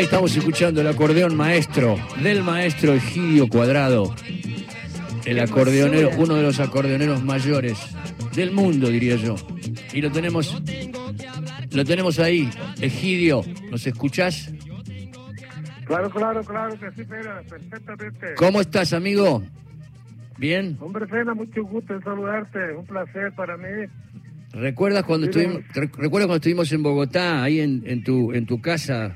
Ahí estamos escuchando el acordeón maestro del maestro Egidio Cuadrado. El acordeonero, uno de los acordeoneros mayores del mundo, diría yo. Y lo tenemos, lo tenemos ahí. Egidio, ¿nos escuchás? Claro, claro, claro que sí, perfectamente. ¿Cómo estás, amigo? ¿Bien? Hombre, Fena, mucho gusto en saludarte. Un placer para mí. ¿Recuerdas cuando estuvimos, recuerdas cuando estuvimos en Bogotá, ahí en, en tu en tu casa,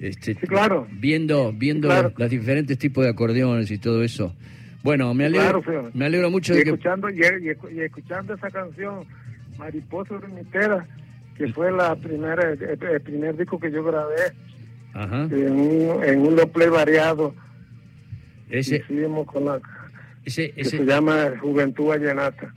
este, Sí, claro. viendo viendo claro. los diferentes tipos de acordeones y todo eso? Bueno, me alegro, Claro, me alegro mucho y de que escuchando, y, y- y escuchando esa canción, Mariposa Ermitera, que fue la primera, el, el primer disco que yo grabé Ajá. en un, en un play variado. ese con la ese que ese se llama Juventud Vallenata.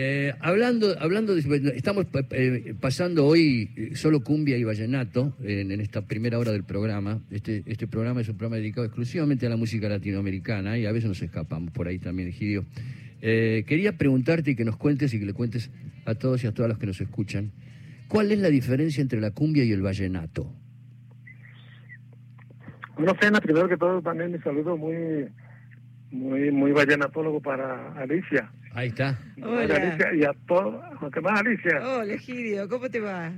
Eh, hablando, hablando de, estamos eh, pasando hoy eh, solo cumbia y vallenato en, esta primera hora del programa. Este, este programa es un programa dedicado exclusivamente a la música latinoamericana y a veces nos escapamos por ahí también, Egidio. Eh, quería preguntarte y que nos cuentes y que le cuentes a todos y a todas los que nos escuchan, ¿cuál es la diferencia entre la cumbia y el vallenato? Una cena, primero que todo, también mi saludo muy, muy, muy vallenatólogo para Alicia. Ahí está. Hola. Alicia y a todos, ¿qué más Alicia? Hola, Egidio, ¿cómo te va?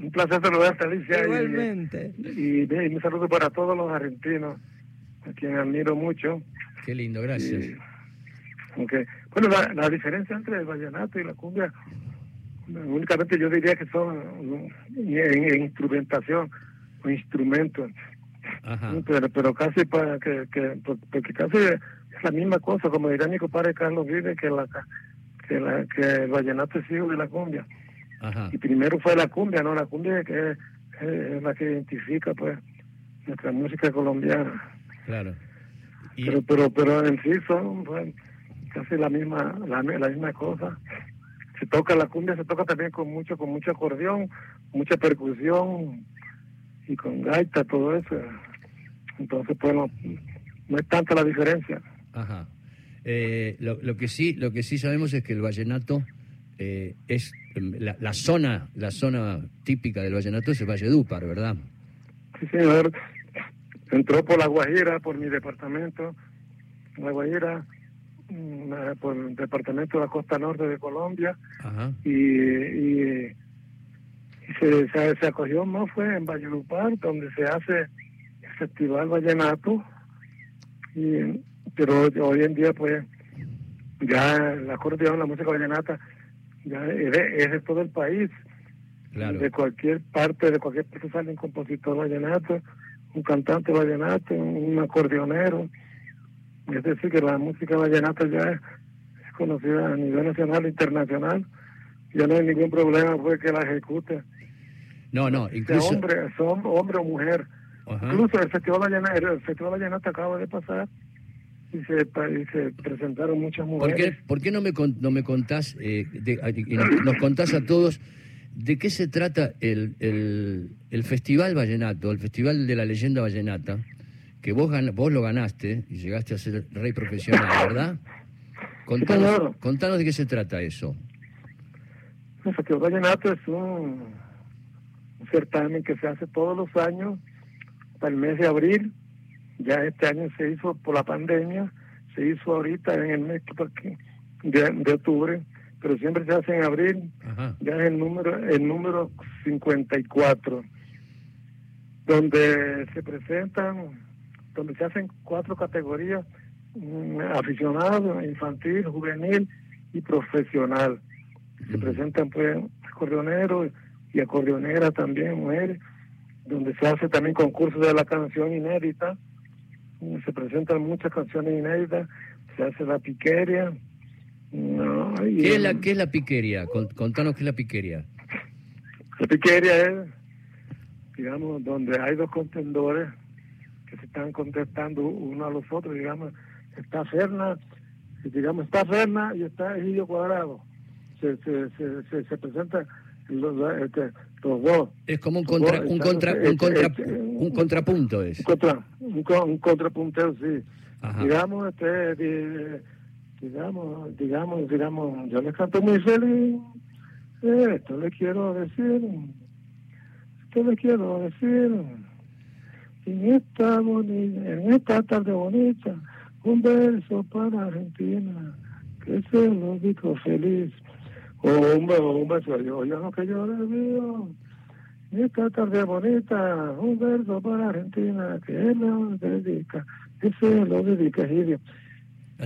Un placer saludarte, Alicia. y- Igualmente. Y, y, y un saludo para todos los argentinos, a quienes admiro mucho. Qué lindo, gracias. Y, aunque, bueno, la, la diferencia entre el vallenato y la cumbia, únicamente yo diría que son en, en instrumentación o instrumentos, Ajá. pero, pero casi para que, que porque casi la misma cosa, como diría mi compadre Carlos Vive, que la que, la, que el vallenato es hijo de la cumbia. Ajá. Y primero fue la cumbia, ¿no? La cumbia que es, es la que identifica, pues, nuestra música colombiana. Claro. Y, Pero, pero, pero en sí son pues, casi la misma, la, la misma cosa. Se toca la cumbia, se toca también con mucho, con mucho acordeón, mucha percusión y con gaita, todo eso. Entonces, pues, no, no es tanta la diferencia. Ajá. Eh, lo, lo que sí, lo que sí sabemos es que el vallenato eh, es em, la, la zona, la zona típica del vallenato es el Valledupar, ¿verdad? Sí, señor. Entró por La Guajira, por mi departamento. La Guajira, mm, eh, por el departamento de la costa norte de Colombia. Ajá. Y, y, y se, se, se acogió más fue en Valledupar, donde se hace el Festival Vallenato. Y, pero hoy en día, pues, ya el acordeón, la música vallenata, ya es de, todo el país. Claro. De cualquier parte, de cualquier parte sale un compositor vallenato, un cantante vallenato, un acordeonero. Es decir, que la música vallenata ya es, conocida a nivel nacional e internacional. Ya no hay ningún problema pues que la ejecute, No, no, sea incluso. hombre, sea hombre, o mujer. Ajá. Incluso el Festival Vallenato, el Festival Vallenato acaba de pasar y se, y se presentaron muchas ¿Por mujeres. qué, por qué no me no me contás, eh, de- nos, contás a todos de qué se trata el, el, el Festival Vallenato, el Festival de la Leyenda Vallenata, que vos, gan- vos lo ganaste y llegaste a ser rey profesional, ¿verdad? Contanos, contanos de qué se trata eso. El Festival Vallenato es un, un certamen que se hace todos los años hasta el mes de abril. Ya este año se hizo por la pandemia, se hizo ahorita en el mes de, de octubre, pero siempre se hace en abril. Ajá. Ya es el número, el número 54, donde se presentan, donde se hacen cuatro categorías, mm, aficionado, infantil, juvenil y profesional. Se presentan pues acordeoneros y acordeoneras también, mujeres, donde se hace también concurso de la canción inédita, se presentan muchas canciones inéditas, se hace la piqueria. no, y- ¿Qué es la, qué es la piquería? Con- contanos qué es la piquería. La piqueria es, digamos, donde hay dos contendores que se están contestando uno a los otros, digamos, está Ferna, y digamos, está Ferna y está Egidio Cuadrado. Se, se, se, se, los, este, los dos. Es como un contra, un contra, un contra, un contrapunto es. Un, contra, un, un contrapunteo, sí. Ajá. Digamos, este, di- digamos, digamos, digamos, yo les canto muy feliz. Eh, Esto le quiero decir, esto le quiero decir. en esta, bonita, en esta tarde bonita, un verso para Argentina, que se lo digo feliz. Oh, un, beso, un beso, yo, yo lo que yo le digo. Esta tarde bonita, un verso para Argentina, que él lo dedica, que se lo dedica Gidio.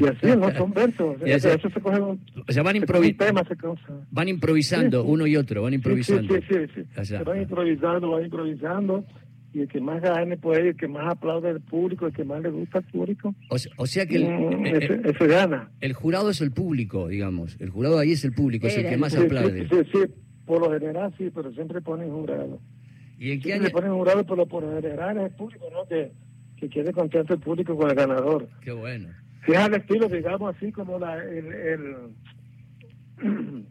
Y así, ¿no? Son versos. Y así- Eso se coge un, O sea, van, se coge un improvi- tema, se van improvisando Sí, sí. uno y otro, van improvisando. Sí, sí, sí, sí. O sea, Se van improvisando, van improvisando. Y el que más gane, pues, el que más aplaude al público, el que más le gusta al público, o, se- o sea que el, mm, eh, ese, eh, ese gana. el jurado es el público, digamos. El jurado ahí es el público, es el Era que el más Sí, sí, aplaude. sí, sí, por lo general sí, pero siempre ponen jurado. ¿Y en qué Siempre año? ponen jurado, pero por lo general es el público, ¿no? Que, que quede contento el público con el ganador. Qué bueno. Si es al estilo, digamos así, como la, el, el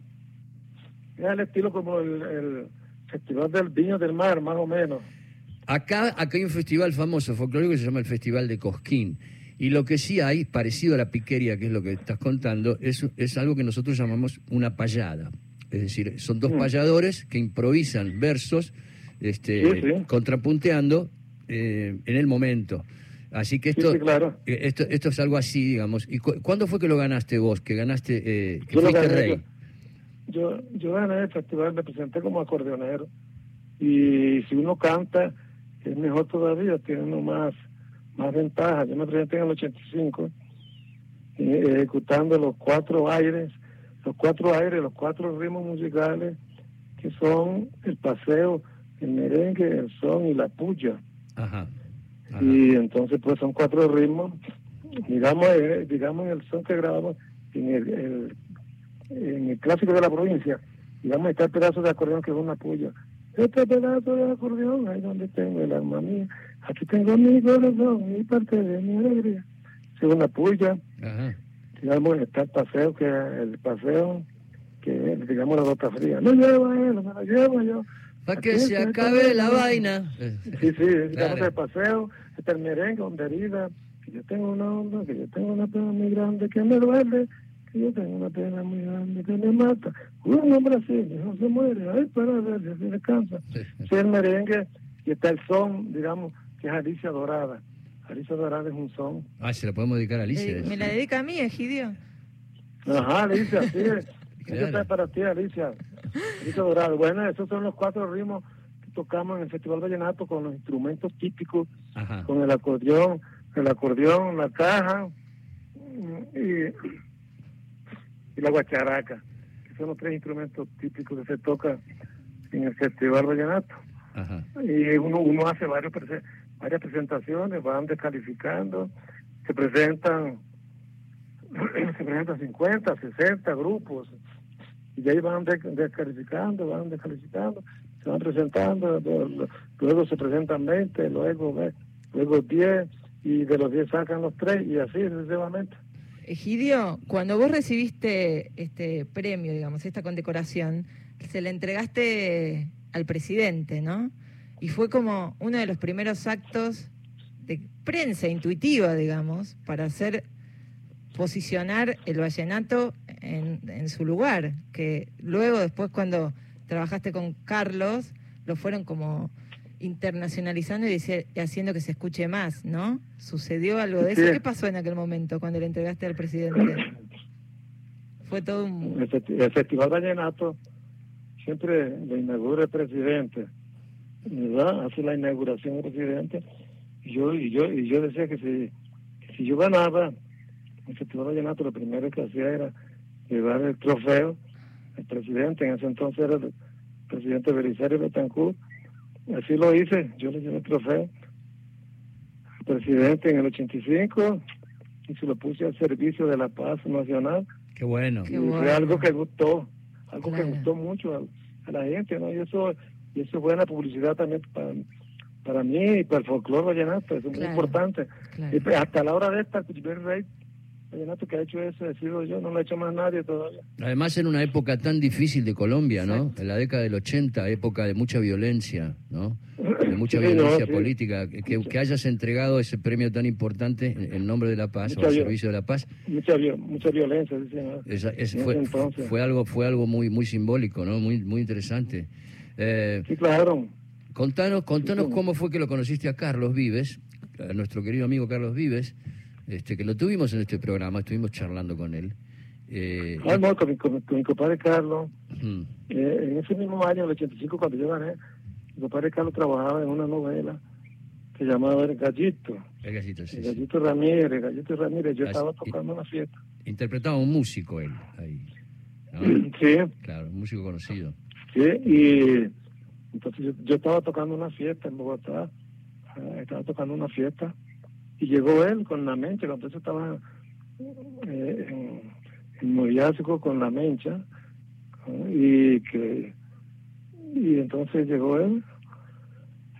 es al estilo como el, el Festival del Viño del Mar, más o menos. Acá, acá hay un festival famoso folclórico que se llama el Festival de Cosquín. Y lo que sí hay, parecido a la piquería, que es lo que estás contando, es, es algo que nosotros llamamos una payada. Es decir, son dos Mm. payadores que improvisan versos este, Sí, sí. contrapunteando eh, en el momento. Así que esto, sí, claro. eh, esto, esto es algo así, digamos. ¿Y cu- cuándo fue que lo ganaste vos? Que ganaste, eh, que Yo fuiste gané, rey. Yo, yo gané el festival, me presenté como acordeonero. Y si uno canta, es mejor todavía, tiene uno más, más ventaja. Yo me presenté en el 85, eh, ejecutando los cuatro aires, los cuatro aires, los cuatro ritmos musicales, que son el paseo, el merengue, el son y la puya. Ajá. Ajá. Y entonces, pues son cuatro ritmos. Digamos, eh, digamos en el son que grabamos en el, el- en el clásico de la provincia, digamos, está el pedazo de acordeón que es una puya. Este pedazo de acordeón, ahí donde tengo el alma mía, aquí tengo mi corazón y parte de mi alegría. Es una puya, Ajá. Digamos, está el paseo, que el paseo, que es, digamos, la bota fría. No lleva él, me la llevo yo. Para que se acabe la vaina. Sí, sí, digamos Claro. el paseo, está el merengue, donde herida, que yo tengo una onda, que yo tengo una pena muy grande que me duele, que yo tengo una pena muy grande que me mata. Un hombre así, no se muere, ay, para ver si descansa. Sí, el merengue, y está el son, digamos, que es Alicia Dorada. Alicia Dorada es un son. Ah, se la podemos dedicar a Alicia. Eh. ¿Me la dedica a mí, Egidio? Ajá, Alicia, sí. Claro. Eso está para ti, Alicia. Alicia Dorada. Bueno, esos son los cuatro ritmos que tocamos en el Festival Vallenato con los instrumentos típicos Ajá. con el acordeón, el acordeón, la caja y, y la guacharaca, que son los tres instrumentos típicos que se tocan en el Festival Vallenato. Ajá. Y uno, uno hace varios varias presentaciones, van descalificando, se presentan, se presentan 50, 60 grupos, y de ahí van de- descalificando, van descalificando, se van presentando, luego se presentan 20, luego, ve- luego 10, y de los 10 sacan los 3, y así sucesivamente. Egidio, cuando vos recibiste este premio, digamos, esta condecoración, se la entregaste al presidente, ¿no? Y fue como uno de los primeros actos de prensa intuitiva, digamos, para hacer posicionar el vallenato en, en su lugar, que luego después cuando trabajaste con Carlos, lo fueron como internacionalizando y, dice- y haciendo que se escuche más, ¿no? ¿Sucedió algo de eso? Sí. ¿Qué pasó en aquel momento cuando le entregaste al presidente? Fue todo un... El Festival Vallenato siempre lo inaugura el presidente, ¿verdad? Hace la inauguración el presidente. Y yo, y yo, y yo decía que si, que si yo ganaba el Festival Vallenato, lo primero que hacía era llevar el trofeo al presidente. En ese entonces era el presidente Belisario Betancourt. Así lo hice, yo le llevé el trofeo al presidente en el 85 y se lo puse al servicio de la paz nacional. Qué bueno. Qué bueno. fue algo que gustó, algo Claro. que gustó mucho a, a la gente, ¿no? Y eso, y eso es buena publicidad también para, para mí y para el folclore vallenato, eso es muy Claro. importante. Claro. Y pues, hasta la hora de esta, el primer rey vallenato que ha hecho eso yo, no lo ha hecho más nadie todavía. Además, en una época tan difícil de Colombia, ¿no? En la década del 80, época de mucha violencia, ¿no? De mucha Sí, violencia no, sí. política. Que, que hayas entregado ese premio tan importante en, en nombre de la paz, o Mucha al viol- servicio de la paz, Mucha, mucha violencia, dice, ¿no? esa- es- fue, entonces. fue algo, fue algo muy, muy simbólico, ¿no? Muy, muy interesante. Eh, Sí, claro. Contanos, contanos Sí. cómo fue que lo conociste a Carlos Vives, a nuestro querido amigo Carlos Vives, este, que lo tuvimos en este programa, estuvimos charlando con él. Eh, Ah, no, con mi, con con mi compadre Carlos, eh, en ese mismo año, el 85, cuando yo gané, mi compadre Carlos trabajaba en una novela que llamaba El Gallito. el gallito, sí, El sí. Gallito Ramírez, el Gallito Ramírez. Yo Así- estaba tocando una fiesta. Interpretaba un músico él ahí. ¿no? Sí, Claro, un músico conocido. sí, y entonces yo, yo estaba tocando una fiesta en Bogotá, eh, estaba tocando una fiesta, y llegó él con la mencha, que entonces estaba eh, en, en noviazgo con la mencha, y que y entonces llegó él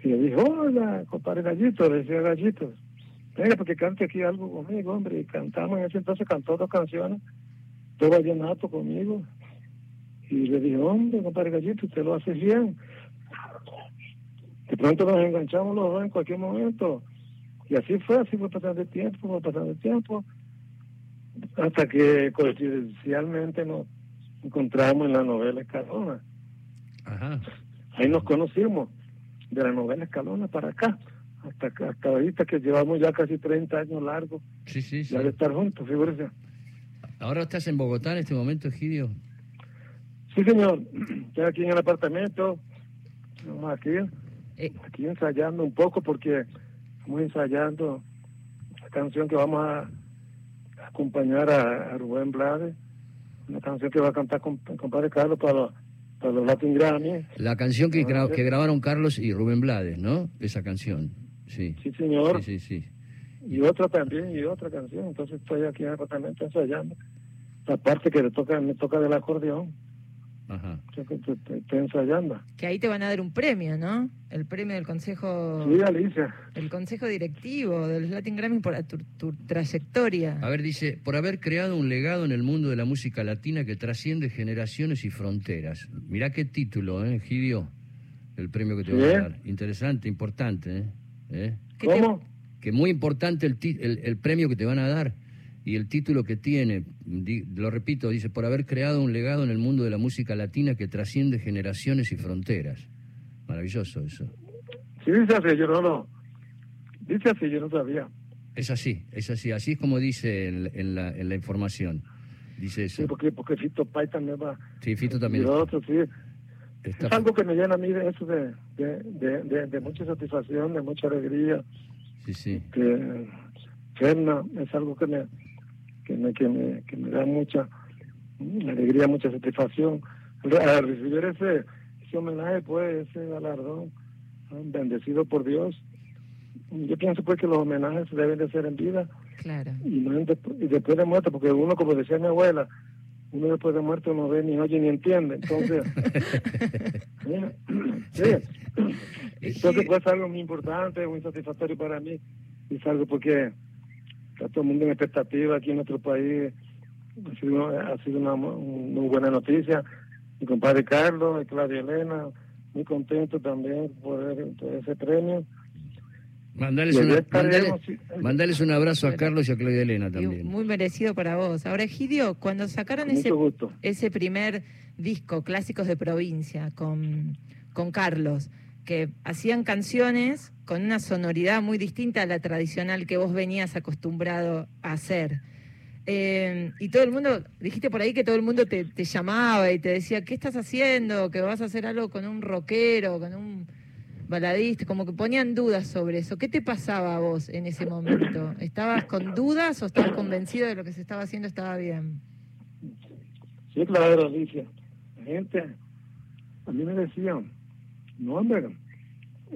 y le dijo, hola, compadre Gallito, le decía Gallito, venga, porque cante aquí algo conmigo, hombre, y cantamos, en ese entonces cantó dos canciones, dos vallenato conmigo, y le dije, hombre, compadre Gallito, usted lo hace bien. De pronto nos enganchamos los dos en cualquier momento. Y así fue, así fue pasando el tiempo, fue pasando el tiempo, hasta que coincidencialmente nos encontramos en la novela Escalona. Ajá. Ahí nos conocimos, de la novela Escalona para acá, hasta, hasta ahorita que llevamos ya casi 30 años largos Sí, sí, sí. ya de estar juntos, figúrese. ¿Ahora estás en Bogotá en este momento, Egidio? Sí, señor, estoy aquí en el apartamento, aquí, Eh, aquí ensayando un poco porque estamos ensayando la canción que vamos a acompañar a, a Rubén Blades, una canción que va a cantar con con compadre Carlos para los, para los Latin Grammy. La canción que, gra- que grabaron Carlos y Rubén Blades, ¿no? Esa canción. Sí. Sí, señor, Sí, sí, sí. y otra también, y otra canción. Entonces estoy aquí en el apartamento ensayando la parte que le toca, me toca del acordeón, Ajá. yo que estoy, estoy- estoy ensayando. que ahí te van a dar un premio, ¿no? El premio del consejo, Sí, Alicia. el consejo directivo del Latin Grammy por tu, tu trayectoria. A ver, dice, por haber creado un legado en el mundo de la música latina que trasciende generaciones y fronteras. Mirá qué título, ¿eh, Egidio? El premio que te Sí. van a dar. Interesante, importante, ¿eh? ¿Eh? ¿Qué te- ¿Cómo? Que muy importante el, el, el premio que te van a dar y el título que tiene. Di- lo repito, dice, por haber creado un legado en el mundo de la música latina que trasciende generaciones y fronteras. Maravilloso eso. Sí, dice así, yo no lo... Dice así, yo no sabía. Es así, es así. Así es como dice en, en la, en la información. Dice eso. Sí, porque, porque Fito Pai también va... Sí, Fito Y también lo otro, sí. está- Es algo que me llena a mí de eso, de, de, de, de- de mucha satisfacción, de mucha alegría. Sí, sí. Que es algo que me, que me, que me, que me da mucha alegría, mucha satisfacción. Al recibir ese, ese homenaje, pues, ese galardón, bendecido por Dios, yo pienso pues que los homenajes deben de ser en vida Claro. y, no en despu- y después de muerto, porque uno, como decía mi abuela, uno después de muerto no ve, ni oye, ni entiende. Entonces, sí. entonces pues algo muy importante, muy satisfactorio para mí. Y es algo porque está todo el mundo en expectativa aquí en nuestro país. Ha sido, ha sido una mu- muy buena noticia. Mi compadre Carlos y Claudia Elena, muy contento también por, ese premio. Mandales, una- mandales un abrazo a. Carlos y a Claudia Elena también. muy merecido para vos. Ahora, Egidio, cuando sacaron ese, ese primer disco, Clásicos de Provincia, con, con Carlos, que hacían canciones con una sonoridad muy distinta a la tradicional que vos venías acostumbrado a hacer. Eh, y todo el mundo, dijiste por ahí que todo el mundo te, te llamaba y te decía, ¿qué estás haciendo? Que vas a hacer algo con un rockero, con un baladista, como que ponían dudas sobre eso. ¿Qué te pasaba a vos en ese momento? ¿Estabas con dudas o estabas convencido de lo que se estaba haciendo estaba bien? Sí, claro, Alicia. La gente, a mí me decían, no, hombre,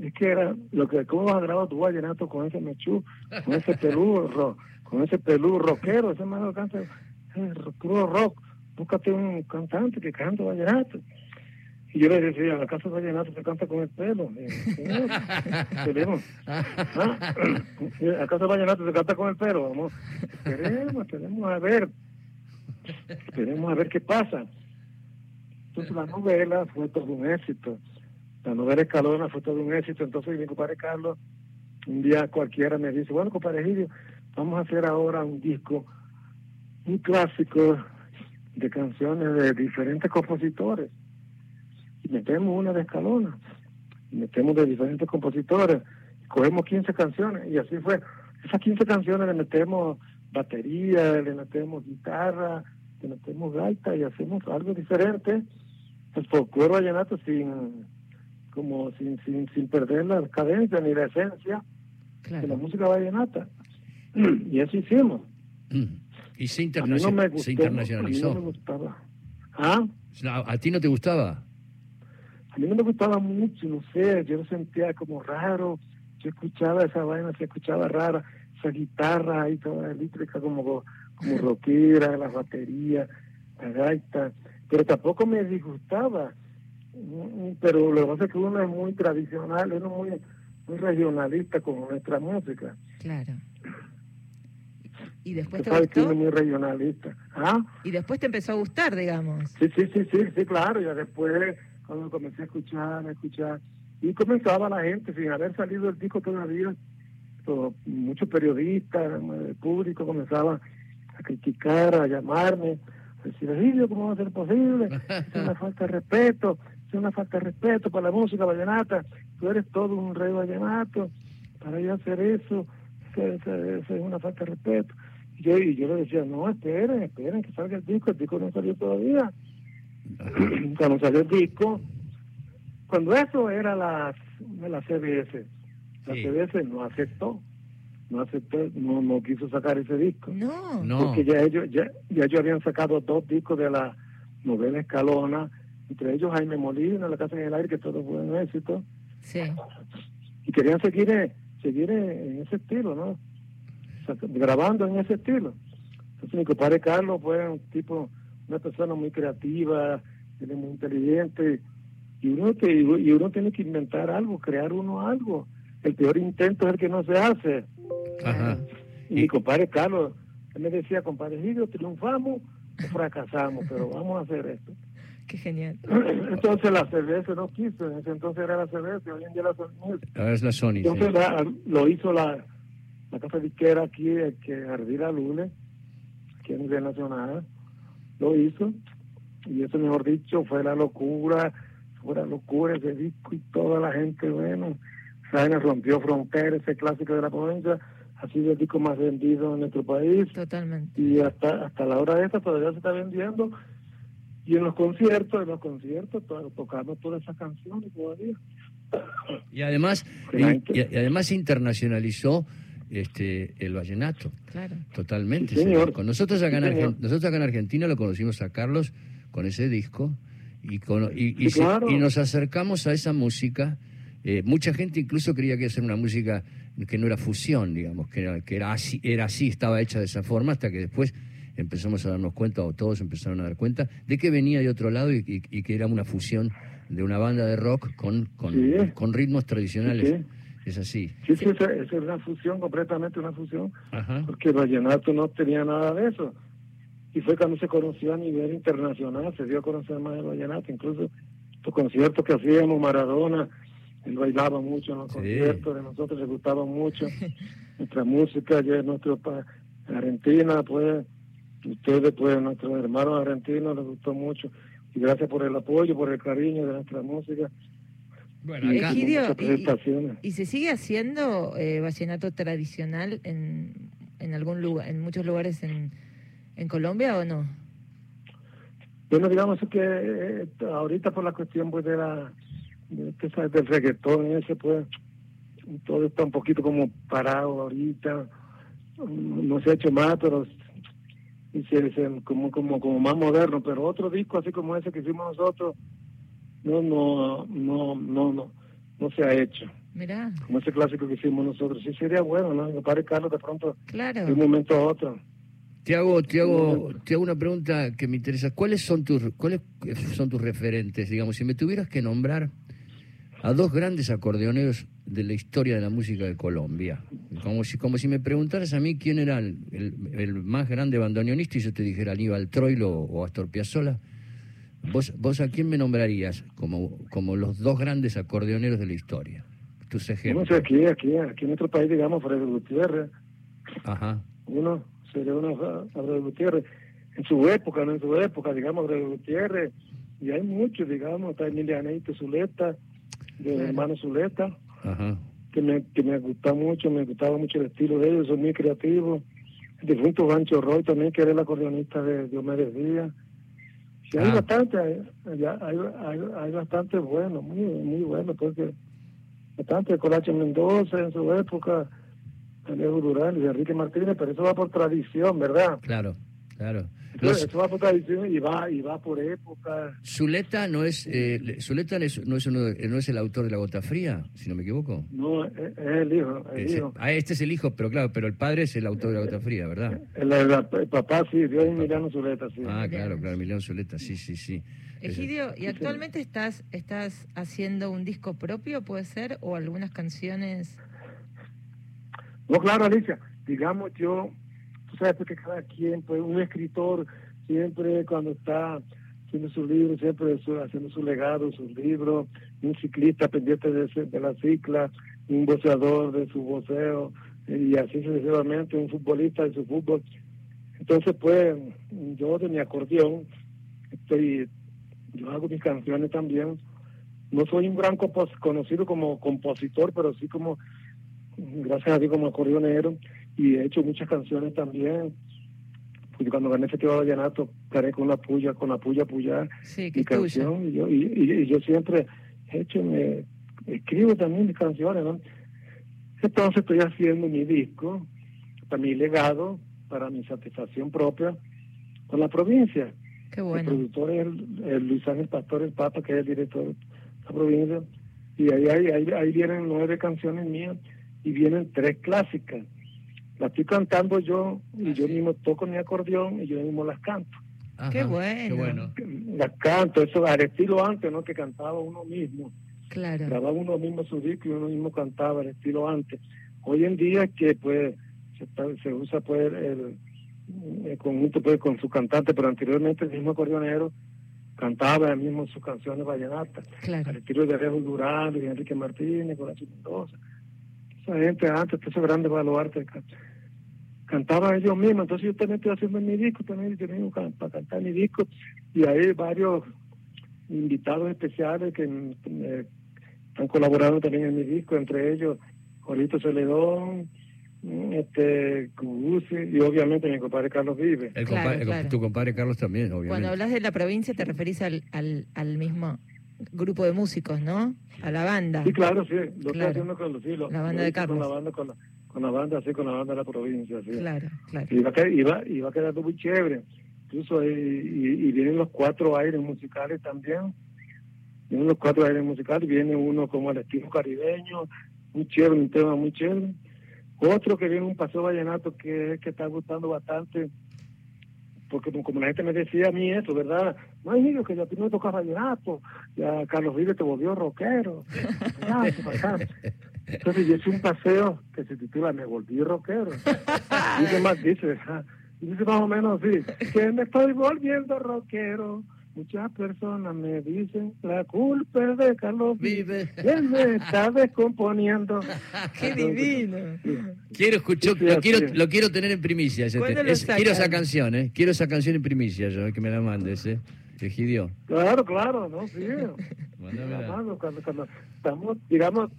es que era lo que, ¿cómo vas a grabar tu vallenato con ese mechú, con ese pelú, ro- con ese pelú rockero, ese mano canta eh, ro- puro rock, búscate un cantante que cante vallenato. Y yo le decía, ¿acaso vallenato se canta con el pelo? Y, "Sí, tenemos. ¿Ah? ¿Acaso vallenato se canta con el pelo? Vamos, esperemos, esperemos a ver. Esperemos a ver qué pasa. Entonces la novela fue todo un éxito. La novela Escalona fue todo un éxito. Entonces mi compadre Carlos, un día cualquiera me dice, bueno, compadre Gidio, vamos a hacer ahora un disco, un clásico de canciones de diferentes compositores. Y metemos una de Escalona. metemos de diferentes compositores, cogemos 15 canciones y así fue. Esas 15 canciones le metemos batería, le metemos guitarra, le metemos gaita y hacemos algo diferente. El folclore vallenato sin como sin, sin, sin perder la cadencia ni la esencia de la música vallenata. Y eso hicimos. Mm. Y se, A mí no internacio- me gustó, se a mí no internacionalizó. me gustaba. ¿Ah? ¿A, a ti no te gustaba? A mí no me gustaba mucho, no sé, yo lo sentía como raro, yo escuchaba esa vaina, se escuchaba rara, esa guitarra ahí toda eléctrica como, como rockera, las baterías, la gaita, pero tampoco me disgustaba, pero lo que pasa es que uno es muy tradicional, uno es muy, muy regionalista con nuestra música, Claro. ¿Y después te sabe que uno gustó? es muy regionalista. ¿Ah? Y después te empezó a gustar, digamos. Sí, sí, sí, sí, sí, claro. Ya después, cuando comencé a escuchar, a escuchar, y comenzaba la gente, sin haber salido el disco todavía, muchos periodistas, el público comenzaba a criticar, a llamarme, a decir, ¿cómo va a ser posible? Es una falta de respeto, es una falta de respeto para la música vallenata. Tú eres todo un rey vallenato, para yo hacer eso, es una falta de respeto. Y yo, y yo le decía, no, esperen, esperen que salga el disco, el disco no salió todavía. Cuando salió el disco, cuando eso era la, la CBS, la Sí. CBS no aceptó, no aceptó, no, no quiso sacar ese disco. No. No. Porque ya ellos, ya, ya ellos habían sacado dos discos de la novela Escalona, entre ellos Jaime Molina, La Casa en el Aire, que todo fue un éxito, Sí. y querían seguir, seguir en ese estilo, ¿no? O sea, grabando en ese estilo. Entonces mi compadre Carlos fue un tipo, una persona muy creativa, él es muy inteligente, y uno, que, y uno tiene que inventar algo, crear uno algo. El peor intento es el que no se hace. Ajá. Y mi compadre Carlos, él me decía, compadre Gilio, triunfamos o fracasamos, pero vamos a hacer esto. Qué genial. Entonces la CBS no quiso, en ese entonces era la CBS, hoy en día la Sony. Ahora es la Sony. sí. Entonces la- lo hizo la, la casa disquera aquí, eh, que Ardila Lule, aquí a nivel nacional, lo hizo, y eso mejor dicho fue la locura, fue la locura ese disco y toda la gente, bueno, Saina rompió fronteras, ese clásico de la provincia, ha sido el disco más vendido en nuestro país, Totalmente. y hasta hasta la hora de esta todavía se está vendiendo y en los conciertos en los conciertos to- tocamos todas esas canciones todavía Y además, y, y además se internacionalizó este el vallenato. Claro. Totalmente. Sí, señor. Con nosotros acá, en señor. Argen- nosotros acá en Argentina lo conocimos a Carlos con ese disco y, con, y, y Sí, se- claro. y nos acercamos a esa música. Eh, mucha gente incluso creía que iba a ser una música que no era fusión, digamos, que era, que era así, era así, estaba hecha de esa forma, hasta que después empezamos a darnos cuenta, o todos empezaron a dar cuenta, de que venía de otro lado y, y- y que era una fusión de una banda de rock con, con, Sí. con ritmos tradicionales. Sí, Es así. sí, sí, esa, esa es una fusión completamente una fusión Ajá. porque vallenato no tenía nada de eso y fue cuando se conoció a nivel internacional se dio a conocer más el vallenato incluso los conciertos que hacíamos Maradona él bailaba mucho en los Sí. conciertos de nosotros le gustaba mucho nuestra música ya en nuestro pa- en Argentina pues ustedes pues nuestros hermanos argentinos les gustó mucho. Y gracias por el apoyo por el cariño de nuestra música. Bueno, y acá, Egidio, y- y- ¿Y se sigue haciendo eh, vallenato tradicional en, en algún lugar, en muchos lugares en, en Colombia o no? Bueno, digamos que eh, ahorita por la cuestión pues de la de, sabes, del reggaetón ese pues todo está un poquito como parado ahorita. Mm, no se ha hecho más pero y se, se- como como como más moderno pero otro disco así como ese que hicimos nosotros no no no no no no se ha hecho Mirá, como ese clásico que hicimos nosotros sí sería bueno no me parece Carlos de pronto claro. de un momento a otro Te hago, te hago, te hago una pregunta que me interesa. ¿Cuáles son tus, cuáles son tus referentes? Digamos, si me tuvieras que nombrar a dos grandes acordeoneros de la historia de la música de Colombia, como si, como si me preguntaras a mí quién era el, el- el más grande bandoneonista y yo te dijera Aníbal Troilo o Astor Piazzolla, ¿vos, vos a quién me nombrarías como, como los dos grandes acordeoneros de la historia? Tus no ejemplos. sé aquí aquí aquí en nuestro país digamos Freddy Gutiérrez Ajá. uno sería uno Abreu Gutiérrez en su época, no en su época, digamos Abreu Gutiérrez, y hay muchos, digamos, está Emilianito Zuleta, de hermano Zuleta, Ajá. que me, que me gusta mucho, me gustaba mucho el estilo de ellos, son muy creativos. El difunto Gancho Roy también, que era el acordeonista de Diomedes Díaz. Sí, hay Ah. bastante, hay, hay, hay, hay bastante bueno, muy, muy bueno, porque bastante Colache Mendoza en su época, Alejo Durán y Enrique Martínez, pero eso va por tradición, ¿verdad? Claro, claro. Los- eso va por tradición y va, y va por época. Zuleta no es, eh, le- Zuleta no es, no, es uno de- no es el autor de La Gota Fría, si no me equivoco. No, es, es el hijo, el Ese- hijo. ah, este es el hijo, pero claro, pero el padre es el autor de La Gota Fría, ¿verdad? El, el- el papá sí, Dios Emiliano Zuleta, sí. Ah, claro, claro, Emiliano Zuleta, sí, sí, sí. Egidio, ¿y actualmente estás, estás haciendo un disco propio, puede ser? ¿O algunas canciones? No, claro, Alicia, digamos yo, sabes porque cada quien, pues un escritor siempre cuando está haciendo su libro, siempre su- haciendo su legado, sus libros, un ciclista pendiente de, de la cicla, un voceador de su voceo, y así sucesivamente, un futbolista de su fútbol. Entonces, pues, yo de mi acordeón, estoy, yo hago mis canciones también. No soy un gran compos- conocido como compositor, pero sí como gracias a Dios como acordeonero y he hecho muchas canciones también. Pues cuando gané el Festival de Vallenato, gané con la puya, con la puya puya, Sí, mi tuya. canción. Y yo, y, y- y yo siempre he hecho, me, escribo también mis canciones, ¿no? Entonces estoy haciendo mi disco, para mi legado, para mi satisfacción propia, con la provincia. Qué El bueno. productor es el, el Luis Ángel Pastor, el Papa, que es el director de la provincia. Y ahí, ahí, ahí, ahí vienen nueve canciones mías y vienen tres clásicas. Las estoy cantando yo y yo mismo toco mi acordeón y yo mismo las canto. Ajá, Qué bueno. Qué bueno. Las canto, eso al estilo antes, ¿no? Que cantaba uno mismo. Claro. Grababa uno mismo su disco y uno mismo cantaba al estilo antes. Hoy en día que pues se, está- se usa pues el, el conjunto pues con su cantante, pero anteriormente el mismo acordeonero cantaba él mismo sus canciones vallenatas, Claro. al estilo de Alejo Durán, y Enrique Martínez, Corazón Mendoza. Esa gente antes, todos esos grandes baluartes, ca- cantaban ellos mismos. Entonces yo también estoy haciendo mi disco, también yo mismo can- para cantar mi disco, y hay varios invitados especiales que eh, están colaborando también en mi disco, entre ellos Jorito Celedón, mm, este Cubusi y obviamente mi compadre Carlos Vive. El Claro, compa- el- claro. Tu compadre Carlos también, obviamente. Cuando hablas de la provincia te referís al, al, al mismo grupo de músicos, ¿no? A la banda. Sí, claro, sí, lo estoy Claro. haciendo con los sí, lo- La banda de hice Con Carlos. la banda, con la, con la banda, sí, con la banda de la provincia, sí. Claro, claro. Y va, y va- y va quedando muy chévere. Incluso y, y- y vienen los cuatro aires musicales también. Vienen los cuatro aires musicales, viene uno como el estilo caribeño, muy chévere, un tema muy chévere. Otro que viene un paseo vallenato que es que está gustando bastante, porque como- la gente me decía a mí eso, ¿verdad? No hay niños que ya tú no tocas vallenato, ya Carlos Vives te volvió rockero. Acá. Entonces yo hice un paseo que se titula Me volví rockero. Dice más, dice, ah, dice más o menos así, que me estoy volviendo rockero. Muchas personas me dicen, la culpa es de Carlos Vive. Él me está descomponiendo. ¡Qué divino! Quiero escuchar, Sí, sí, lo quiero, lo quiero tener en primicia. ese ¿Cuándo te- lo es- quiero esa canción, ¿eh? Quiero esa canción en primicia, yo, que me la mandes, ¿eh? Egidio. Claro, claro, ¿no? Sí. Cuando, cuando, cuando estamos, digamos,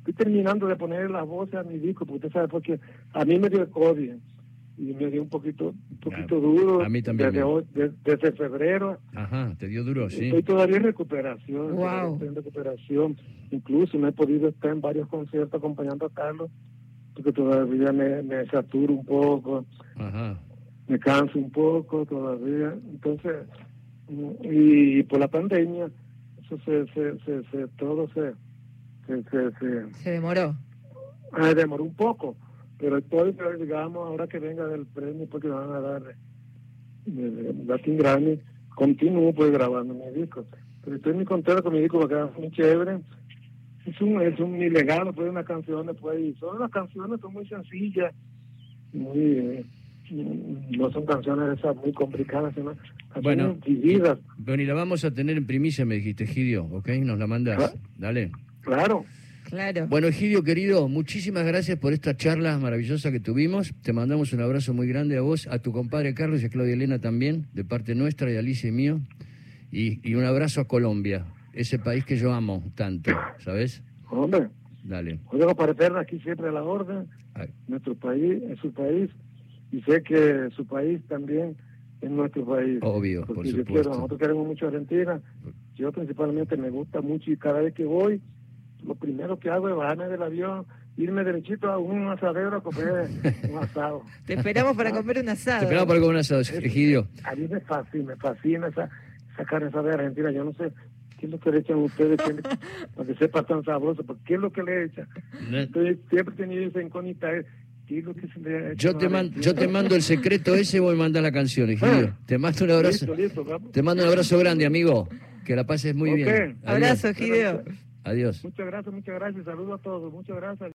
estoy terminando de poner las voces a mi disco, porque usted sabe, porque a mí me dio COVID y me dio un poquito, un poquito duro. a mí también Desde, hoy- de- desde febrero Ajá, te dio duro, sí. Estoy todavía en recuperación. Wow. Estoy en recuperación. Incluso no he podido estar en varios conciertos acompañando a Carlos, porque todavía me, me saturo un poco, Ajá. me canso un poco todavía. Entonces, y por la pandemia, eso se, se, se, se- todo se, se, se, se- Se demoró. ah, demoró un poco. Pero estoy, pero digamos, ahora que venga del premio, porque me van a dar Latin Grammy, continúo pues grabando mi disco. Pero estoy muy contento con mi disco porque es muy chévere. Es un, es un ilegal, pues unas canciones, pues, y son las canciones son muy sencillas, muy, eh, no son canciones esas muy complicadas, sino Bueno. vividas. Pero y la vamos a tener en primicia, me dijiste, Egidio, ¿ok? Nos la mandas. Ah. Dale. Claro, Claro. Bueno, Egidio, querido, muchísimas gracias por esta charla maravillosa que tuvimos. Te mandamos un abrazo muy grande a vos, a tu compadre Carlos y a Claudia Elena también, de parte nuestra y de Alicia y mío. Y, y un abrazo a Colombia. ese país que yo amo tanto, ¿sabes? Hombre, Dale. Juego para Eterna aquí siempre a la orden. Ay, Nuestro país es su país y sé que su país también es nuestro país. Obvio, por yo supuesto. quiero, nosotros queremos mucho a Argentina. Yo principalmente me gusta mucho y cada vez que voy, lo primero que hago es bajarme del avión, irme derechito a un asadero a comer un asado. Te esperamos para comer un asado. Te esperamos para comer un asado, Egidio. A mí me fascina, me fascina esa, esa carne asada de Argentina. Yo no sé qué es lo que le echan ustedes que le- para que sepa tan sabroso, porque qué es lo que le echan. Entonces, siempre he tenido esa incógnita. eh, ¿Qué es lo que se le Yo te, a man- yo te mando el secreto ese y vos me mandás la canción, Egidio. Ah. Te mando un abrazo. Listo, listo, vamos. Te mando un abrazo grande, amigo. Que la pases muy bien. Adiós. Abrazo, Gideo. Adiós. Muchas gracias, muchas gracias. Saludos a todos. Muchas gracias.